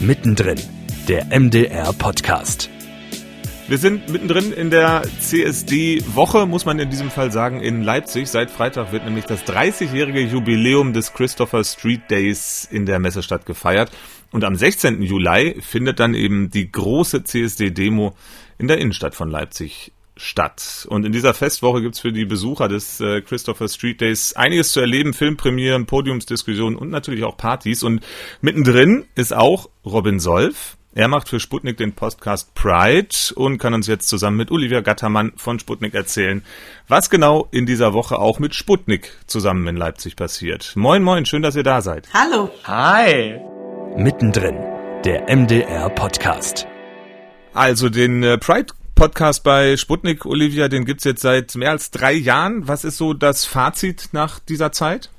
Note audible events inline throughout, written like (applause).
Mittendrin, der MDR Podcast. Wir sind mittendrin in der CSD-Woche, muss man in diesem Fall sagen, in Leipzig. Seit Freitag wird nämlich das 30-jährige Jubiläum des Christopher Street Days in der Messestadt gefeiert. Und am 16. Juli findet dann eben die große CSD-Demo in der Innenstadt von Leipzig statt. Und in dieser Festwoche gibt's für die Besucher des äh, Christopher Street Days einiges zu erleben, Filmpremieren, Podiumsdiskussionen und natürlich auch Partys. Und mittendrin ist auch Robin Solf. Er macht für Sputnik den Podcast Pride und kann uns jetzt zusammen mit Olivia Gattermann von Sputnik erzählen, was genau in dieser Woche auch mit Sputnik zusammen in Leipzig passiert. Moin, moin, schön, dass ihr da seid. Hallo. Hi. Mittendrin, der MDR Podcast. Also den äh, Pride Podcast bei Sputnik, Olivia, den gibt's jetzt seit mehr als drei Jahren. Was ist so das Fazit nach dieser Zeit?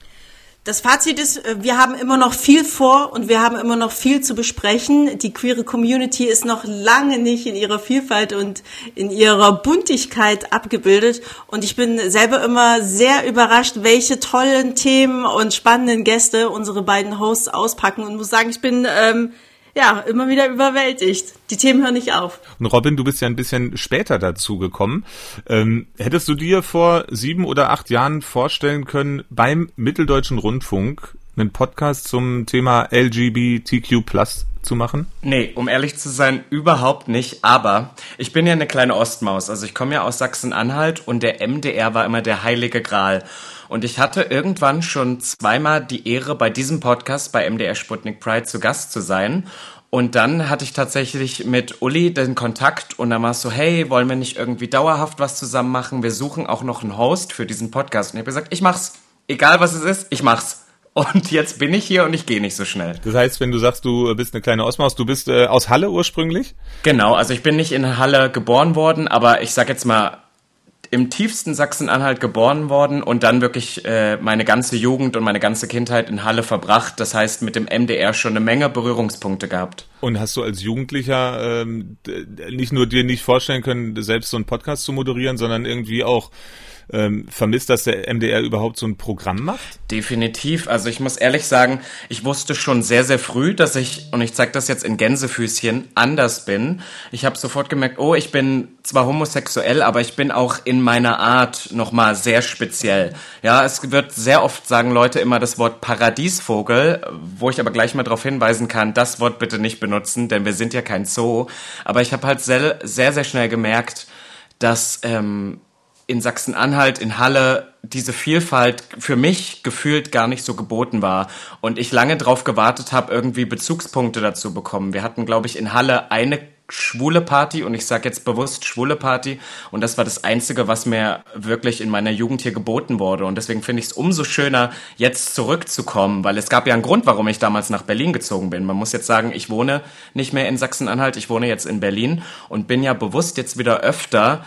Das Fazit ist, äh, wir haben immer noch viel vor und wir haben immer noch viel zu besprechen. Die queere Community ist noch lange nicht in ihrer Vielfalt und in ihrer Buntigkeit abgebildet. Und ich bin selber immer sehr überrascht, welche tollen Themen und spannenden Gäste unsere beiden Hosts auspacken und muss sagen, ich bin ähm, ja, immer wieder überwältigt. Die Themen hören nicht auf. Und Robin, du bist ja ein bisschen später dazu gekommen. Ähm, hättest du dir vor sieben oder acht Jahren vorstellen können, beim Mitteldeutschen Rundfunk einen Podcast zum Thema LGBTQ Plus zu machen? Nee, um ehrlich zu sein, überhaupt nicht. Aber ich bin ja eine kleine Ostmaus. Also ich komme ja aus Sachsen-Anhalt und der MDR war immer der heilige Gral. Und ich hatte irgendwann schon zweimal die Ehre, bei diesem Podcast bei MDR Sputnik Pride zu Gast zu sein. Und dann hatte ich tatsächlich mit Uli den Kontakt und dann war es so, hey, wollen wir nicht irgendwie dauerhaft was zusammen machen? Wir suchen auch noch einen Host für diesen Podcast. Und ich habe gesagt, ich mach's. Egal was es ist, ich mach's. Und jetzt bin ich hier und ich gehe nicht so schnell. Das heißt, wenn du sagst, du bist eine kleine Osmaus, du bist äh, aus Halle ursprünglich? Genau, also ich bin nicht in Halle geboren worden, aber ich sag jetzt mal, im tiefsten Sachsen-Anhalt geboren worden und dann wirklich äh, meine ganze Jugend und meine ganze Kindheit in Halle verbracht. Das heißt, mit dem MDR schon eine Menge Berührungspunkte gehabt. Und hast du als Jugendlicher ähm, nicht nur dir nicht vorstellen können, selbst so einen Podcast zu moderieren, sondern irgendwie auch ähm, vermisst, dass der MDR überhaupt so ein Programm macht? Definitiv. Also ich muss ehrlich sagen, ich wusste schon sehr, sehr früh, dass ich, und ich zeige das jetzt in Gänsefüßchen, anders bin. Ich habe sofort gemerkt, oh, ich bin zwar homosexuell, aber ich bin auch in meiner Art nochmal sehr speziell. Ja, es wird sehr oft sagen Leute immer das Wort Paradiesvogel, wo ich aber gleich mal darauf hinweisen kann, das Wort bitte nicht benutzen, denn wir sind ja kein Zoo. Aber ich habe halt sehr, sehr, sehr schnell gemerkt, dass ähm, in Sachsen-Anhalt, in Halle, diese Vielfalt für mich gefühlt gar nicht so geboten war und ich lange drauf gewartet habe, irgendwie Bezugspunkte dazu bekommen. Wir hatten, glaube ich, in Halle eine schwule Party und ich sage jetzt bewusst schwule Party und das war das Einzige, was mir wirklich in meiner Jugend hier geboten wurde und deswegen finde ich es umso schöner, jetzt zurückzukommen, weil es gab ja einen Grund, warum ich damals nach Berlin gezogen bin. Man muss jetzt sagen, ich wohne nicht mehr in Sachsen-Anhalt, ich wohne jetzt in Berlin und bin ja bewusst jetzt wieder öfter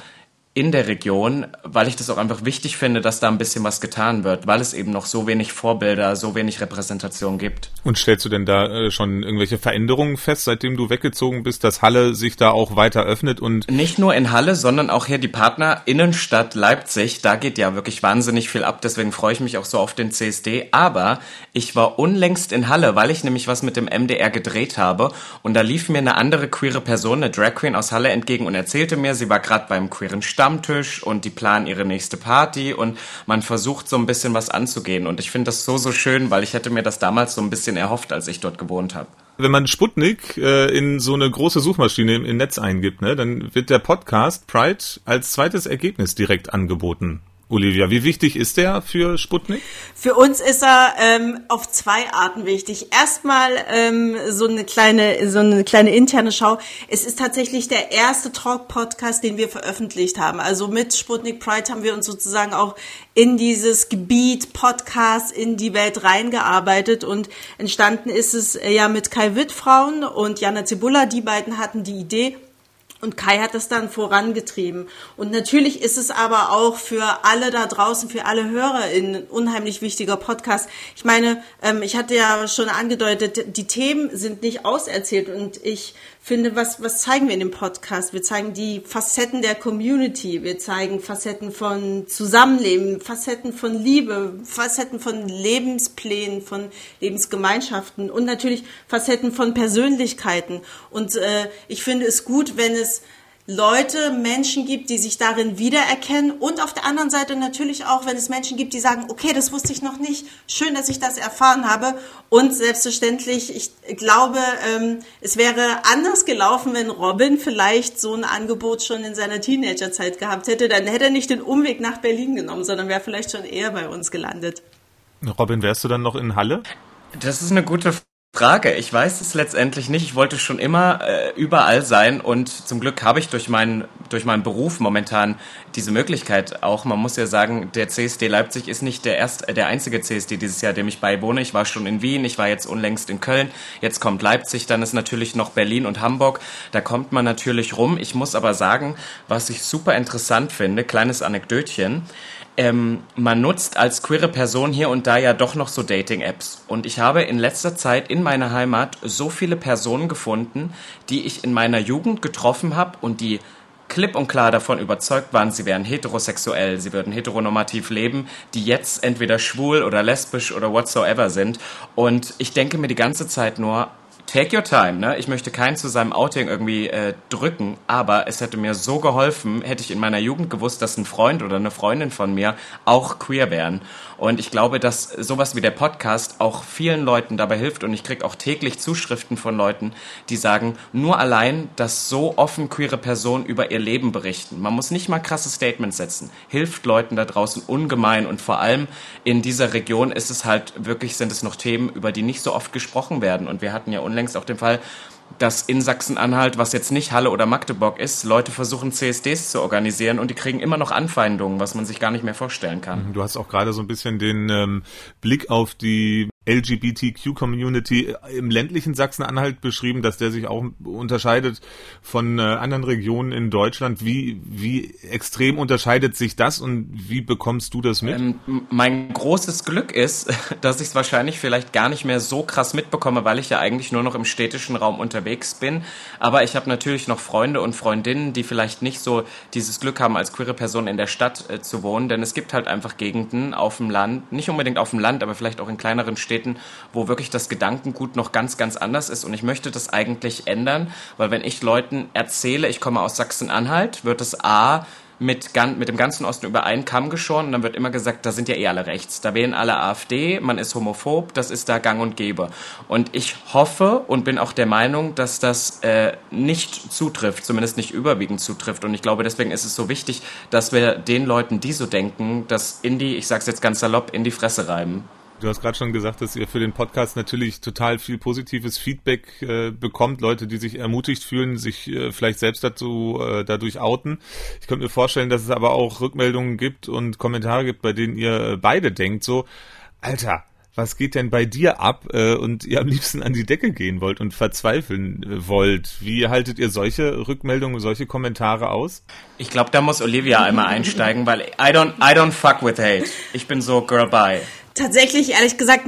in der Region, weil ich das auch einfach wichtig finde, dass da ein bisschen was getan wird, weil es eben noch so wenig Vorbilder, so wenig Repräsentation gibt. Und stellst du denn da äh, schon irgendwelche Veränderungen fest, seitdem du weggezogen bist, dass Halle sich da auch weiter öffnet und nicht nur in Halle, sondern auch hier die Partner Innenstadt Leipzig, da geht ja wirklich wahnsinnig viel ab, deswegen freue ich mich auch so auf den CSD, aber ich war unlängst in Halle, weil ich nämlich was mit dem MDR gedreht habe und da lief mir eine andere queere Person, eine Drag Queen aus Halle entgegen und erzählte mir, sie war gerade beim queeren Stamm Stammtisch und die planen ihre nächste Party und man versucht so ein bisschen was anzugehen. Und ich finde das so, so schön, weil ich hätte mir das damals so ein bisschen erhofft, als ich dort gewohnt habe. Wenn man Sputnik äh, in so eine große Suchmaschine im, im Netz eingibt, ne, dann wird der Podcast Pride als zweites Ergebnis direkt angeboten. Olivia, wie wichtig ist der für Sputnik? Für uns ist er ähm, auf zwei Arten wichtig. Erstmal ähm, so eine kleine, so eine kleine interne Schau. Es ist tatsächlich der erste Talk-Podcast, den wir veröffentlicht haben. Also mit Sputnik Pride haben wir uns sozusagen auch in dieses Gebiet Podcast in die Welt reingearbeitet und entstanden ist es äh, ja mit Kai Wittfrauen und Jana Zibulla. Die beiden hatten die Idee und Kai hat das dann vorangetrieben. Und natürlich ist es aber auch für alle da draußen, für alle Hörer ein unheimlich wichtiger Podcast. Ich meine, ähm, ich hatte ja schon angedeutet, die Themen sind nicht auserzählt und ich finde, was, was zeigen wir in dem Podcast? Wir zeigen die Facetten der Community, wir zeigen Facetten von Zusammenleben, Facetten von Liebe, Facetten von Lebensplänen, von Lebensgemeinschaften und natürlich Facetten von Persönlichkeiten. Und äh, ich finde es gut, wenn es Leute, Menschen gibt, die sich darin wiedererkennen und auf der anderen Seite natürlich auch, wenn es Menschen gibt, die sagen, okay, das wusste ich noch nicht, schön, dass ich das erfahren habe und selbstverständlich, ich glaube, ähm, es wäre anders gelaufen, wenn Robin vielleicht so ein Angebot schon in seiner Teenagerzeit gehabt hätte, dann hätte er nicht den Umweg nach Berlin genommen, sondern wäre vielleicht schon eher bei uns gelandet. Robin, wärst du dann noch in Halle? Das ist eine gute Frage. Ich weiß es letztendlich nicht. Ich wollte schon immer äh, überall sein und zum Glück habe ich durch meinen durch meinen Beruf momentan diese Möglichkeit auch. Man muss ja sagen, der CSD Leipzig ist nicht der erst äh, der einzige CSD dieses Jahr, dem ich beiwohne. Ich war schon in Wien, ich war jetzt unlängst in Köln, jetzt kommt Leipzig, dann ist natürlich noch Berlin und Hamburg. Da kommt man natürlich rum. Ich muss aber sagen, was ich super interessant finde, kleines Anekdötchen ähm, man nutzt als queere Person hier und da ja doch noch so Dating-Apps. Und ich habe in letzter Zeit in meiner Heimat so viele Personen gefunden, die ich in meiner Jugend getroffen habe und die klipp und klar davon überzeugt waren, sie wären heterosexuell, sie würden heteronormativ leben, die jetzt entweder schwul oder lesbisch oder whatsoever sind. Und ich denke mir die ganze Zeit nur, take your time, ne? Ich möchte keinen zu seinem Outing irgendwie äh, drücken, aber es hätte mir so geholfen, hätte ich in meiner Jugend gewusst, dass ein Freund oder eine Freundin von mir auch queer wären. Und ich glaube, dass sowas wie der Podcast auch vielen Leuten dabei hilft und ich kriege auch täglich Zuschriften von Leuten, die sagen, nur allein, dass so offen queere Personen über ihr Leben berichten. Man muss nicht mal krasse Statements setzen. Hilft Leuten da draußen ungemein und vor allem in dieser Region ist es halt wirklich, sind es noch Themen, über die nicht so oft gesprochen werden. Und wir hatten ja unlängst unlängst auch den Fall, dass in Sachsen-Anhalt, was jetzt nicht Halle oder Magdeburg ist, Leute versuchen CSDs zu organisieren und die kriegen immer noch Anfeindungen, was man sich gar nicht mehr vorstellen kann. Du hast auch gerade so ein bisschen den ähm, Blick auf die LGBTQ-Community im ländlichen Sachsen-Anhalt beschrieben, dass der sich auch unterscheidet von äh, anderen Regionen in Deutschland. Wie, wie extrem unterscheidet sich das und wie bekommst du das mit? Ähm, mein großes Glück ist, (laughs) dass ich es wahrscheinlich vielleicht gar nicht mehr so krass mitbekomme, weil ich ja eigentlich nur noch im städtischen Raum unterwegs bin. Aber ich habe natürlich noch Freunde und Freundinnen, die vielleicht nicht so dieses Glück haben, als queere Person in der Stadt äh, zu wohnen. Denn es gibt halt einfach Gegenden auf dem Land, nicht unbedingt auf dem Land, aber vielleicht auch in kleineren Städten, Städten, wo wirklich das Gedankengut noch ganz, ganz anders ist. Und ich möchte das eigentlich ändern, weil wenn ich Leuten erzähle, ich komme aus Sachsen-Anhalt, wird es A, mit, mit dem ganzen Osten über einen Kamm geschoren und dann wird immer gesagt, da sind ja eh alle rechts, da wählen alle AfD, man ist homophob, das ist da gang und gäbe. Und ich hoffe und bin auch der Meinung, dass das äh, nicht zutrifft, zumindest nicht überwiegend zutrifft. Und ich glaube, deswegen ist es so wichtig, dass wir den Leuten, die so denken, das in die, ich sag's jetzt ganz salopp, in die Fresse reiben. Du hast gerade schon gesagt, dass ihr für den Podcast natürlich total viel positives Feedback äh, bekommt, Leute, die sich ermutigt fühlen, sich äh, vielleicht selbst dazu äh, dadurch outen. Ich könnte mir vorstellen, dass es aber auch Rückmeldungen gibt und Kommentare gibt, bei denen ihr beide denkt, so, Alter, was geht denn bei dir ab äh, und ihr am liebsten an die Decke gehen wollt und verzweifeln äh, wollt. Wie haltet ihr solche Rückmeldungen, solche Kommentare aus? Ich glaube, da muss Olivia einmal einsteigen, weil I don't, I don't fuck with hate. Ich bin so girl bye tatsächlich, ehrlich gesagt,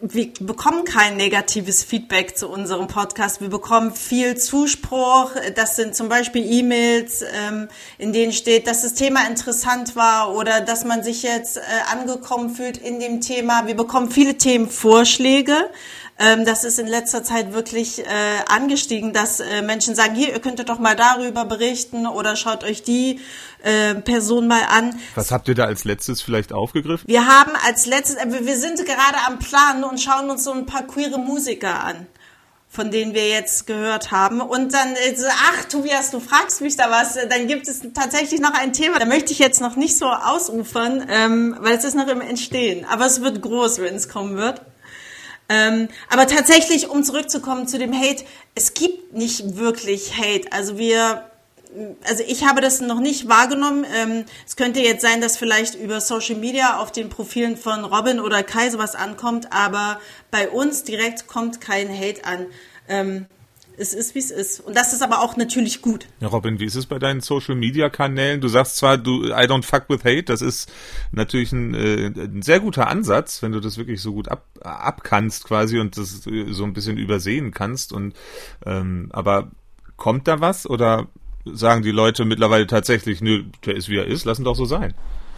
wir bekommen kein negatives Feedback zu unserem Podcast. Wir bekommen viel Zuspruch. Das sind zum Beispiel E-Mails, ähm, in denen steht, dass das Thema interessant war oder dass man sich jetzt äh, angekommen fühlt in dem Thema. Wir bekommen viele Themenvorschläge. Ähm, das ist in letzter Zeit wirklich äh, angestiegen, dass äh, Menschen sagen, hier, ihr könntet doch mal darüber berichten oder schaut euch die äh, Person mal an. Was habt ihr da als letztes vielleicht aufgegriffen? Wir haben als letztes, äh, wir sind gerade am Plan und schauen uns so ein paar queere Musiker an von denen wir jetzt gehört haben. Und dann, äh, ach Tobias, du fragst mich da was, dann gibt es tatsächlich noch ein Thema. Da möchte ich jetzt noch nicht so ausufern, ähm, weil es ist noch im Entstehen. Aber es wird groß, wenn es kommen wird. Ähm, aber tatsächlich, um zurückzukommen zu dem Hate, es gibt nicht wirklich Hate. Also wir, also ich habe das noch nicht wahrgenommen. Ähm, es könnte jetzt sein, dass vielleicht über Social Media auf den Profilen von Robin oder Kai sowas ankommt, aber bei uns direkt kommt kein Hate an. Ähm, es ist, wie es ist. Und das ist aber auch natürlich gut. Ja, Robin, wie ist es bei deinen Social Media Kanälen? Du sagst zwar, du I don't fuck with hate, das ist natürlich ein, äh, ein sehr guter Ansatz, wenn du das wirklich so gut ab, abkannst quasi und das so ein bisschen übersehen kannst. Und ähm, aber Kommt da was oder sagen die Leute mittlerweile tatsächlich, nö, der ist wie er ist, lassen doch so sein?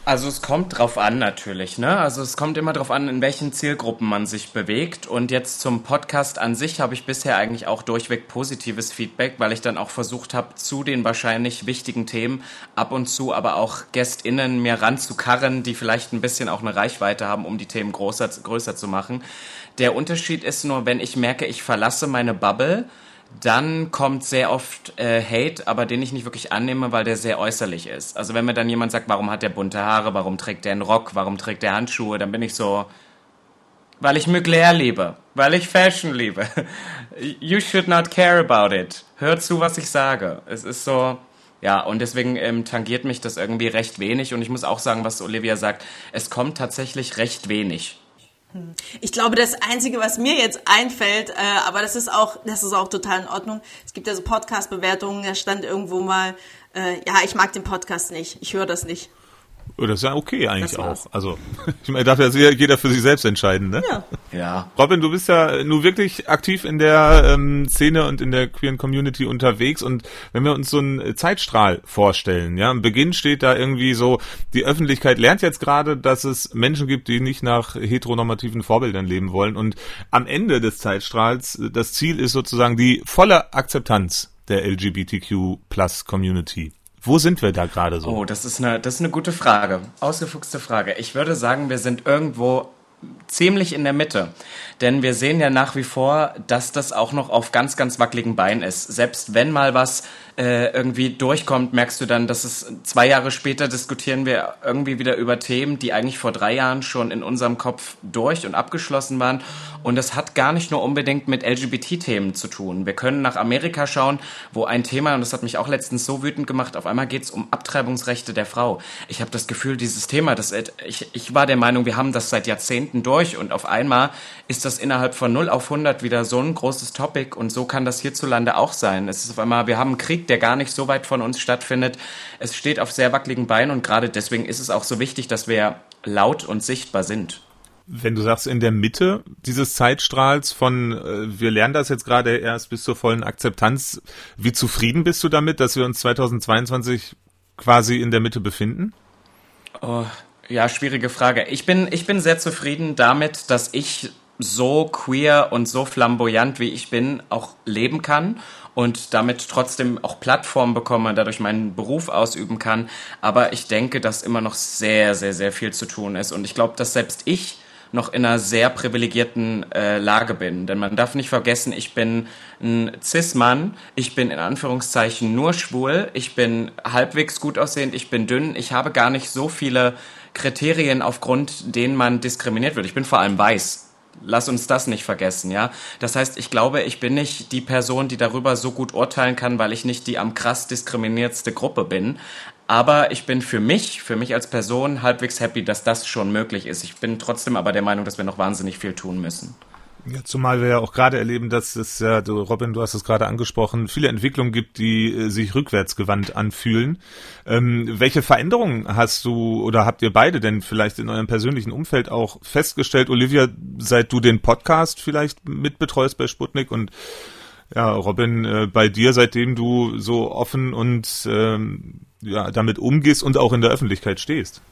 Also es kommt drauf an natürlich, ne? Also es kommt immer drauf an, in welchen Zielgruppen man sich bewegt. Und jetzt zum Podcast an sich habe ich bisher eigentlich auch durchweg positives Feedback, weil ich dann auch versucht habe, zu den wahrscheinlich wichtigen Themen ab und zu aber auch GästInnen mir ranzukarren, die vielleicht ein bisschen auch eine Reichweite haben, um die Themen größer, größer zu machen. Der Unterschied ist nur, wenn ich merke, ich verlasse meine Bubble, dann kommt sehr oft äh, Hate, aber den ich nicht wirklich annehme, weil der sehr äußerlich ist. Also wenn mir dann jemand sagt, warum hat der bunte Haare, warum trägt der einen Rock, warum trägt der Handschuhe, dann bin ich so, weil ich Mugler liebe, weil ich Fashion liebe. (laughs) You should not care about it. Hör zu, was ich sage. Es ist so, ja, und deswegen ähm, tangiert mich das irgendwie recht wenig. Und ich muss auch sagen, was Olivia sagt, es kommt tatsächlich recht wenig. Ich glaube, das Einzige, was mir jetzt einfällt, äh, aber das ist auch, das ist auch total in Ordnung. Es gibt ja so Podcast-Bewertungen, da stand irgendwo mal, äh, ja, ich mag den Podcast nicht, ich höre das nicht. Oh, das ist ja okay eigentlich auch. Also, (laughs) ich meine, darf ja jeder für sich selbst entscheiden, ne? Ja. ja. Robin, du bist ja nur wirklich aktiv in der ähm, Szene und in der queeren Community unterwegs und wenn wir uns so einen Zeitstrahl vorstellen, ja, am Beginn steht da irgendwie so, die Öffentlichkeit lernt jetzt gerade, dass es Menschen gibt, die nicht nach heteronormativen Vorbildern leben wollen und am Ende des Zeitstrahls, das Ziel ist sozusagen die volle Akzeptanz der LGBTQ Plus Community. Wo sind wir da gerade so? Oh, das ist eine, das ist eine gute Frage. Ausgefuchste Frage. Ich würde sagen, wir sind irgendwo ziemlich in der Mitte. Denn wir sehen ja nach wie vor, dass das auch noch auf ganz, ganz wackeligen Beinen ist. Selbst wenn mal was äh, irgendwie durchkommt, merkst du dann, dass es zwei Jahre später diskutieren wir irgendwie wieder über Themen, die eigentlich vor drei Jahren schon in unserem Kopf durch und abgeschlossen waren. Und das hat gar nicht nur unbedingt mit LGBT-Themen zu tun. Wir können nach Amerika schauen, wo ein Thema, und das hat mich auch letztens so wütend gemacht, auf einmal geht es um Abtreibungsrechte der Frau. Ich habe das Gefühl, dieses Thema, das, ich, ich war der Meinung, wir haben das seit Jahrzehnten durch und auf einmal ist das innerhalb von 0 auf 100 wieder so ein großes Topic und so kann das hierzulande auch sein. Es ist auf einmal, wir haben einen Krieg, der gar nicht so weit von uns stattfindet. Es steht auf sehr wackeligen Beinen und gerade deswegen ist es auch so wichtig, dass wir laut und sichtbar sind. Wenn du sagst, in der Mitte dieses Zeitstrahls von, äh, wir lernen das jetzt gerade erst bis zur vollen Akzeptanz, wie zufrieden bist du damit, dass wir uns 2022 quasi in der Mitte befinden? Oh, ja, schwierige Frage. Ich bin, ich bin sehr zufrieden damit, dass ich so queer und so flamboyant, wie ich bin, auch leben kann und damit trotzdem auch Plattformen bekomme, dadurch meinen Beruf ausüben kann. Aber ich denke, dass immer noch sehr, sehr, sehr viel zu tun ist. Und ich glaube, dass selbst ich noch in einer sehr privilegierten äh, Lage bin. Denn man darf nicht vergessen, ich bin ein Cis-Mann, ich bin in Anführungszeichen nur schwul, ich bin halbwegs gut aussehend, ich bin dünn, ich habe gar nicht so viele Kriterien, aufgrund denen man diskriminiert wird. Ich bin vor allem weiß. Lass uns das nicht vergessen, ja. Das heißt, ich glaube, ich bin nicht die Person, die darüber so gut urteilen kann, weil ich nicht die am krass diskriminiertste Gruppe bin. Aber ich bin für mich, für mich als Person halbwegs happy, dass das schon möglich ist. Ich bin trotzdem aber der Meinung, dass wir noch wahnsinnig viel tun müssen. Ja, zumal wir ja auch gerade erleben, dass es ja, du, Robin, du hast es gerade angesprochen, viele Entwicklungen gibt, die äh, sich rückwärtsgewandt anfühlen. Ähm, welche Veränderungen hast du oder habt ihr beide denn vielleicht in eurem persönlichen Umfeld auch festgestellt, Olivia, seit du den Podcast vielleicht mitbetreust bei Sputnik und ja, Robin, äh, bei dir, seitdem du so offen und ähm, ja, damit umgehst und auch in der Öffentlichkeit stehst?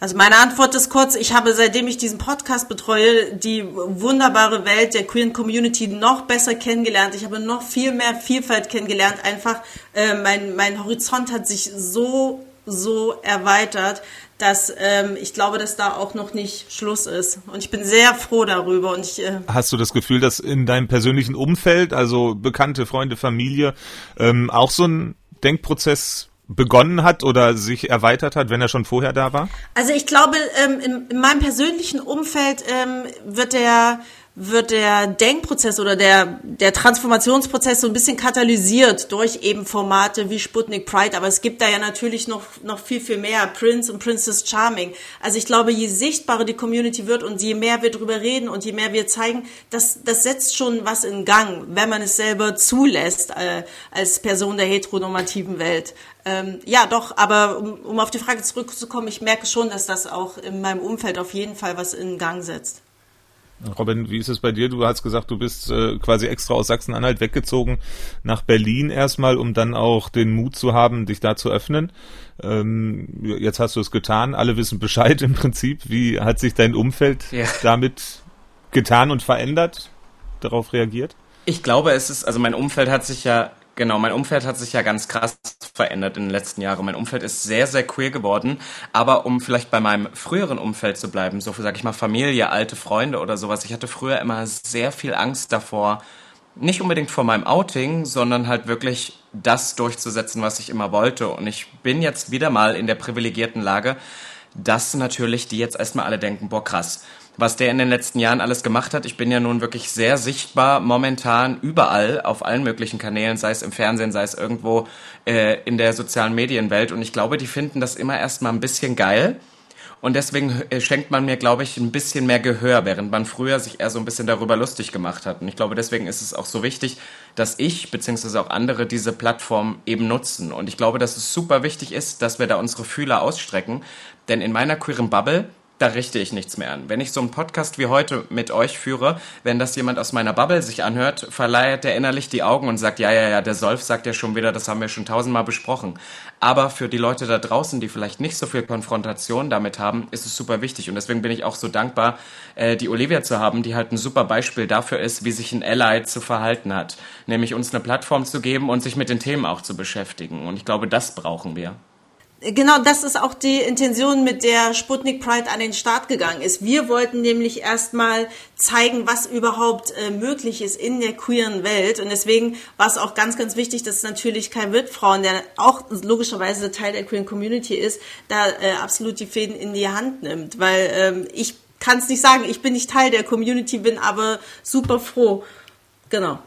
Also meine Antwort ist kurz, ich habe seitdem ich diesen Podcast betreue, die wunderbare Welt der queeren Community noch besser kennengelernt. Ich habe noch viel mehr Vielfalt kennengelernt. Einfach äh, mein, mein Horizont hat sich so, so erweitert, dass ähm, ich glaube, dass da auch noch nicht Schluss ist. Und ich bin sehr froh darüber. Und ich, äh Hast du das Gefühl, dass in deinem persönlichen Umfeld, also Bekannte, Freunde, Familie, ähm, auch so ein Denkprozess begonnen hat oder sich erweitert hat, wenn er schon vorher da war? Also ich glaube, ähm, in, in, meinem persönlichen Umfeld ähm, wird der wird der Denkprozess oder der, der Transformationsprozess so ein bisschen katalysiert durch eben Formate wie Sputnik Pride. Aber es gibt da ja natürlich noch, noch viel, viel mehr. Prince und Princess Charming. Also ich glaube, je sichtbarer die Community wird und je mehr wir drüber reden und je mehr wir zeigen, das, das setzt schon was in Gang, wenn man es selber zulässt äh, als Person der heteronormativen Welt. Ähm, ja, doch, aber um, um auf die Frage zurückzukommen, ich merke schon, dass das auch in meinem Umfeld auf jeden Fall was in Gang setzt. Robin, wie ist es bei dir? Du hast gesagt, du bist äh, quasi extra aus Sachsen-Anhalt weggezogen nach Berlin erstmal, um dann auch den Mut zu haben, dich da zu öffnen. Ähm, jetzt hast du es getan. Alle wissen Bescheid im Prinzip. Wie hat sich dein Umfeld ja. damit getan und verändert? Darauf reagiert? Ich glaube, es ist, also mein Umfeld hat sich ja Genau, mein Umfeld hat sich ja ganz krass verändert in den letzten Jahren. Mein Umfeld ist sehr, sehr queer geworden. Aber um vielleicht bei meinem früheren Umfeld zu bleiben, so sag ich mal Familie, alte Freunde oder sowas, ich hatte früher immer sehr viel Angst davor, nicht unbedingt vor meinem Outing, sondern halt wirklich das durchzusetzen, was ich immer wollte. Und ich bin jetzt wieder mal in der privilegierten Lage, dass natürlich die jetzt erstmal alle denken, boah krass, was der in den letzten Jahren alles gemacht hat. Ich bin ja nun wirklich sehr sichtbar momentan überall auf allen möglichen Kanälen, sei es im Fernsehen, sei es irgendwo äh, in der sozialen Medienwelt. Und ich glaube, die finden das immer erstmal ein bisschen geil. Und deswegen äh, schenkt man mir, glaube ich, ein bisschen mehr Gehör, während man früher sich eher so ein bisschen darüber lustig gemacht hat. Und ich glaube, deswegen ist es auch so wichtig, dass ich beziehungsweise auch andere diese Plattform eben nutzen. Und ich glaube, dass es super wichtig ist, dass wir da unsere Fühler ausstrecken. Denn in meiner queeren Bubble da richte ich nichts mehr an. Wenn ich so einen Podcast wie heute mit euch führe, wenn das jemand aus meiner Bubble sich anhört, verleiht der innerlich die Augen und sagt, ja, ja, ja, der Solf sagt ja schon wieder, das haben wir schon tausendmal besprochen. Aber für die Leute da draußen, die vielleicht nicht so viel Konfrontation damit haben, ist es super wichtig. Und deswegen bin ich auch so dankbar, äh, die Olivia zu haben, die halt ein super Beispiel dafür ist, wie sich ein Ally zu verhalten hat. Nämlich uns eine Plattform zu geben und sich mit den Themen auch zu beschäftigen. Und ich glaube, das brauchen wir. Genau, das ist auch die Intention, mit der Sputnik Pride an den Start gegangen ist. Wir wollten nämlich erstmal zeigen, was überhaupt äh, möglich ist in der queeren Welt. Und deswegen war es auch ganz, ganz wichtig, dass natürlich Kai Wittfrauen, der auch logischerweise Teil der queeren Community ist, da äh, absolut die Fäden in die Hand nimmt. Weil ähm, ich kann es nicht sagen, ich bin nicht Teil der Community, bin aber super froh. Genau.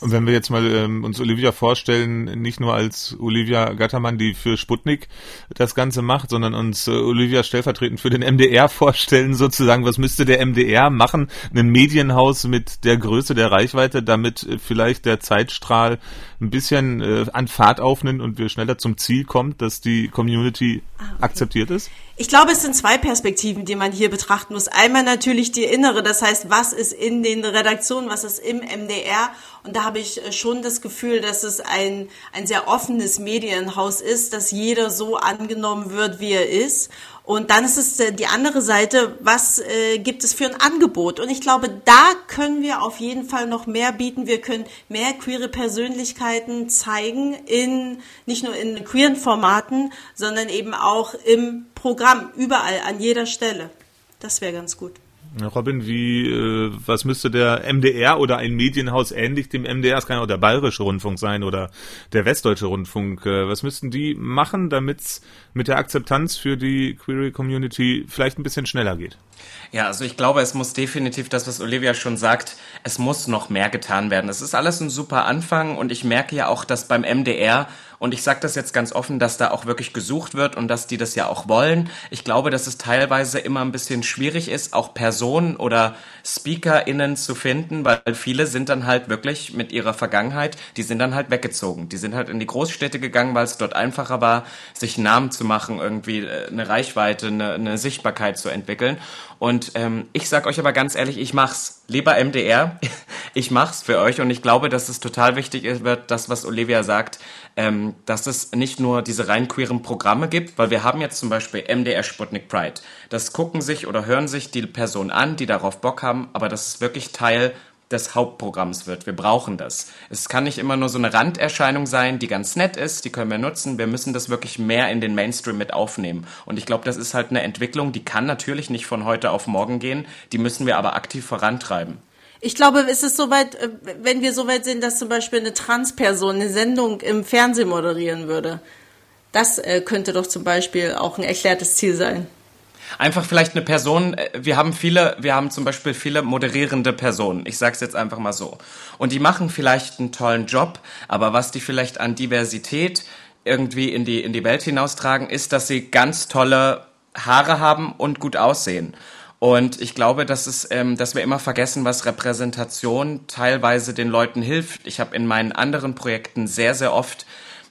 Und wenn wir jetzt mal ähm, uns Olivia vorstellen, nicht nur als Olivia Gattermann, die für Sputnik das Ganze macht, sondern uns äh, Olivia stellvertretend für den MDR vorstellen, sozusagen, was müsste der MDR machen? Ein Medienhaus mit der Größe der Reichweite, damit äh, vielleicht der Zeitstrahl ein bisschen äh, an Fahrt aufnimmt und wir schneller zum Ziel kommt, dass die Community ah, okay. akzeptiert ist? Ich glaube, es sind zwei Perspektiven, die man hier betrachten muss. Einmal natürlich die innere, das heißt, was ist in den Redaktionen, was ist im MDR. Und da habe ich äh, schon das Gefühl, dass es ein, ein sehr offenes Medienhaus ist, dass jeder so angenommen wird, wie er ist. Und dann ist es äh, die andere Seite, was äh, gibt es für ein Angebot? Und ich glaube, da können wir auf jeden Fall noch mehr bieten. Wir können mehr queere Persönlichkeiten zeigen in nicht nur in queeren Formaten, sondern eben auch im Programm, überall, an jeder Stelle. Das wäre ganz gut. Robin, wie, äh, was müsste der MDR oder ein Medienhaus ähnlich dem MDR, es kann auch der Bayerische Rundfunk sein oder der Westdeutsche Rundfunk, äh, was müssten die machen, damit es mit der Akzeptanz für die Query Community vielleicht ein bisschen schneller geht? Ja, also ich glaube, es muss definitiv das, was Olivia schon sagt, es muss noch mehr getan werden. Es ist alles ein super Anfang und ich merke ja auch, dass beim MDR, und ich sage das jetzt ganz offen, dass da auch wirklich gesucht wird und dass die das ja auch wollen. Ich glaube, dass es teilweise immer ein bisschen schwierig ist, auch Personen oder SpeakerInnen zu finden, weil viele sind dann halt wirklich mit ihrer Vergangenheit, die sind dann halt weggezogen. Die sind halt in die Großstädte gegangen, weil es dort einfacher war, sich Namen zu machen, irgendwie äh, eine Reichweite, eine, eine Sichtbarkeit zu entwickeln. Und ähm, ich sag euch aber ganz ehrlich, ich mach's. Lieber MDR, ich mach's für euch und ich glaube, dass es total wichtig wird, das, was Olivia sagt, ähm, dass es nicht nur diese rein queeren Programme gibt, weil wir haben jetzt zum Beispiel MDR Sputnik Pride. Das gucken sich oder hören sich die Personen an, die darauf Bock haben, aber das ist wirklich Teil des Hauptprogramms wird. Wir brauchen das. Es kann nicht immer nur so eine Randerscheinung sein, die ganz nett ist, die können wir nutzen. Wir müssen das wirklich mehr in den Mainstream mit aufnehmen. Und ich glaube, das ist halt eine Entwicklung, die kann natürlich nicht von heute auf morgen gehen, die müssen wir aber aktiv vorantreiben. Ich glaube, es ist soweit, äh, wenn wir soweit sind, dass zum Beispiel eine Transperson eine Sendung im Fernsehen moderieren würde. Das äh, könnte doch zum Beispiel auch ein erklärtes Ziel sein. Einfach vielleicht eine Person, äh, wir haben viele, wir haben zum Beispiel viele moderierende Personen, ich sag's jetzt einfach mal so. Und die machen vielleicht einen tollen Job, aber was die vielleicht an Diversität irgendwie in die, in die Welt hinaustragen, ist, dass sie ganz tolle Haare haben und gut aussehen. Und ich glaube, dass, es, ähm, dass wir immer vergessen, was Repräsentation teilweise den Leuten hilft. Ich habe in meinen anderen Projekten sehr, sehr oft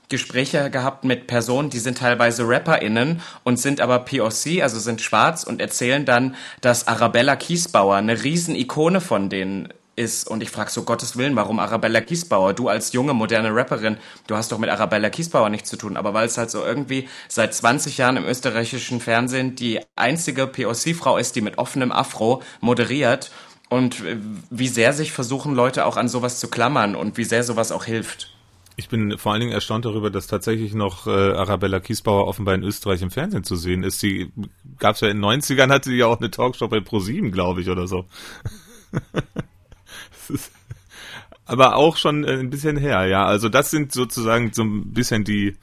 Gespräche gehabt mit Personen, die sind teilweise RapperInnen und sind aber POC, also sind schwarz und erzählen dann, dass Arabella Kiesbauer eine Riesenikone von denen ist. Und ich frage so, Gottes Willen, warum Arabella Kiesbauer? Du als junge, moderne Rapperin, du hast doch mit Arabella Kiesbauer nichts zu tun. Aber weil es halt so irgendwie seit 20 Jahren im österreichischen Fernsehen die einzige POC-Frau ist, die mit offenem Afro moderiert und wie sehr sich versuchen Leute auch an sowas zu klammern und wie sehr sowas auch hilft. Ich bin vor allen Dingen erstaunt darüber, dass tatsächlich noch äh, Arabella Kiesbauer offenbar in Österreich im Fernsehen zu sehen ist. Sie gab es ja in den 90ern, hatte sie ja auch eine Talkshow bei ProSieben, glaube ich, oder so. (laughs) (laughs) aber auch schon ein bisschen her, ja. Also das sind sozusagen so ein bisschen die,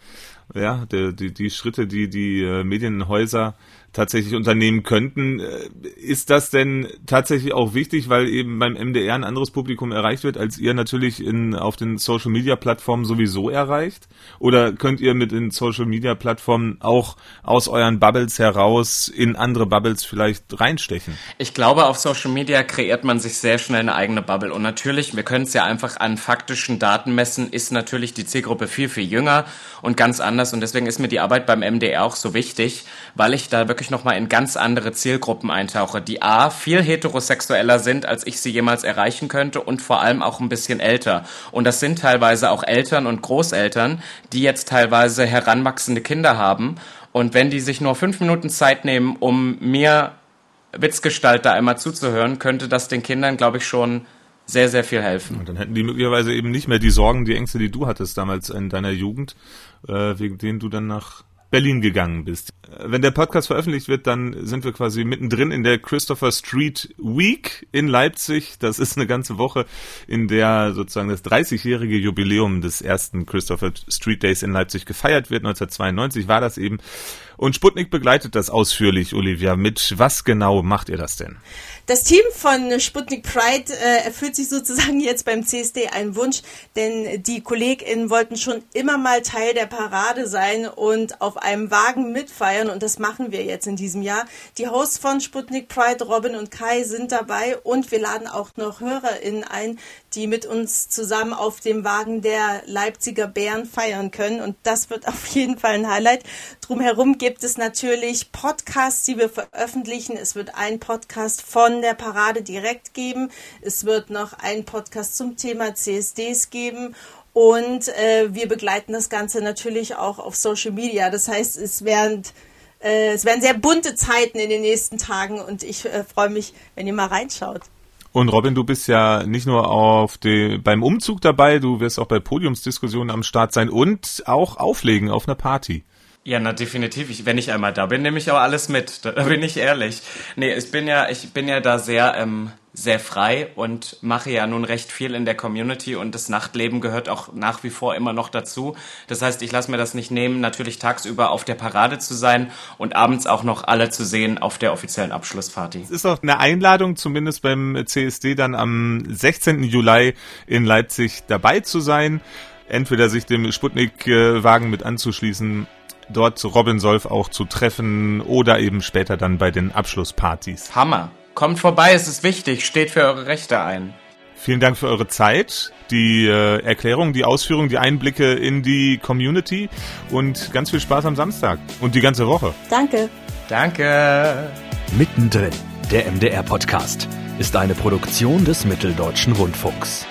ja, die, die, die Schritte, die die äh, Medienhäuser tatsächlich unternehmen könnten. Äh, ist das denn tatsächlich auch wichtig, weil eben beim MDR ein anderes Publikum erreicht wird, als ihr natürlich in, auf den Social Media Plattformen sowieso erreicht? Oder könnt ihr mit den Social Media Plattformen auch aus euren Bubbles heraus in andere Bubbles vielleicht reinstechen? Ich glaube, auf Social Media kreiert man sich sehr schnell eine eigene Bubble. Und natürlich, wir können es ja einfach an faktischen Daten messen, ist natürlich die Zielgruppe viel, viel jünger und ganz anders. Und deswegen ist mir die Arbeit beim MDR auch so wichtig, weil ich da wirklich wirklich nochmal in ganz andere Zielgruppen eintauche, die A, viel heterosexueller sind, als ich sie jemals erreichen könnte und vor allem auch ein bisschen älter. Und das sind teilweise auch Eltern und Großeltern, die jetzt teilweise heranwachsende Kinder haben. Und wenn die sich nur fünf Minuten Zeit nehmen, um mir Witzgestalt da einmal zuzuhören, könnte das den Kindern, glaube ich, schon sehr, sehr viel helfen. Und dann hätten die möglicherweise eben nicht mehr die Sorgen, die Ängste, die du hattest damals in deiner Jugend, äh, wegen denen du dann nach Berlin gegangen bist. Wenn der Podcast veröffentlicht wird, dann sind wir quasi mittendrin in der Christopher Street Week in Leipzig. Das ist eine ganze Woche, in der sozusagen das 30-jährige Jubiläum des ersten Christopher Street Days in Leipzig gefeiert wird. 1992 war das eben. Und Sputnik begleitet das ausführlich, Olivia. Mit was genau macht ihr das denn? Das Team von Sputnik Pride äh, erfüllt sich sozusagen jetzt beim CSD einen Wunsch, denn die KollegInnen wollten schon immer mal Teil der Parade sein und auf einem Wagen mitfeiern und das machen wir jetzt in diesem Jahr. Die Hosts von Sputnik Pride, Robin und Kai, sind dabei und wir laden auch noch HörerInnen ein, die mit uns zusammen auf dem Wagen der Leipziger Bären feiern können und das wird (laughs) auf jeden Fall ein Highlight. Drumherum gibt es natürlich Podcasts, die wir veröffentlichen. Es wird ein Podcast von der Parade direkt geben. Es wird noch einen Podcast zum Thema CSDs geben. Und äh, wir begleiten das Ganze natürlich auch auf Social Media. Das heißt, es werden, äh, es werden sehr bunte Zeiten in den nächsten Tagen und ich äh, freue mich, wenn ihr mal reinschaut. Und Robin, du bist ja nicht nur auf die, beim Umzug dabei, du wirst auch bei Podiumsdiskussionen am Start sein und auch auflegen auf einer Party. Ja, na definitiv. Ich, wenn ich einmal da bin, nehme ich auch alles mit. Da, da bin ich ehrlich. Nee, ich bin ja, ich bin ja da sehr, ähm, sehr frei und mache ja nun recht viel in der Community und das Nachtleben gehört auch nach wie vor immer noch dazu. Das heißt, ich lasse mir das nicht nehmen, natürlich tagsüber auf der Parade zu sein und abends auch noch alle zu sehen auf der offiziellen Abschlussparty. Es ist auch eine Einladung, zumindest beim CSD dann am 16. Juli in Leipzig dabei zu sein entweder sich dem Sputnik-Wagen mit anzuschließen dort Robin Solf auch zu treffen oder eben später dann bei den Abschlusspartys. Hammer. Kommt vorbei, es ist wichtig, steht für eure Rechte ein. Vielen Dank für eure Zeit, die äh, Erklärung, die Ausführung, die Einblicke in die Community und ganz viel Spaß am Samstag und die ganze Woche. Danke. Danke. Mittendrin, der MDR-Podcast, ist eine Produktion des Mitteldeutschen Rundfunks.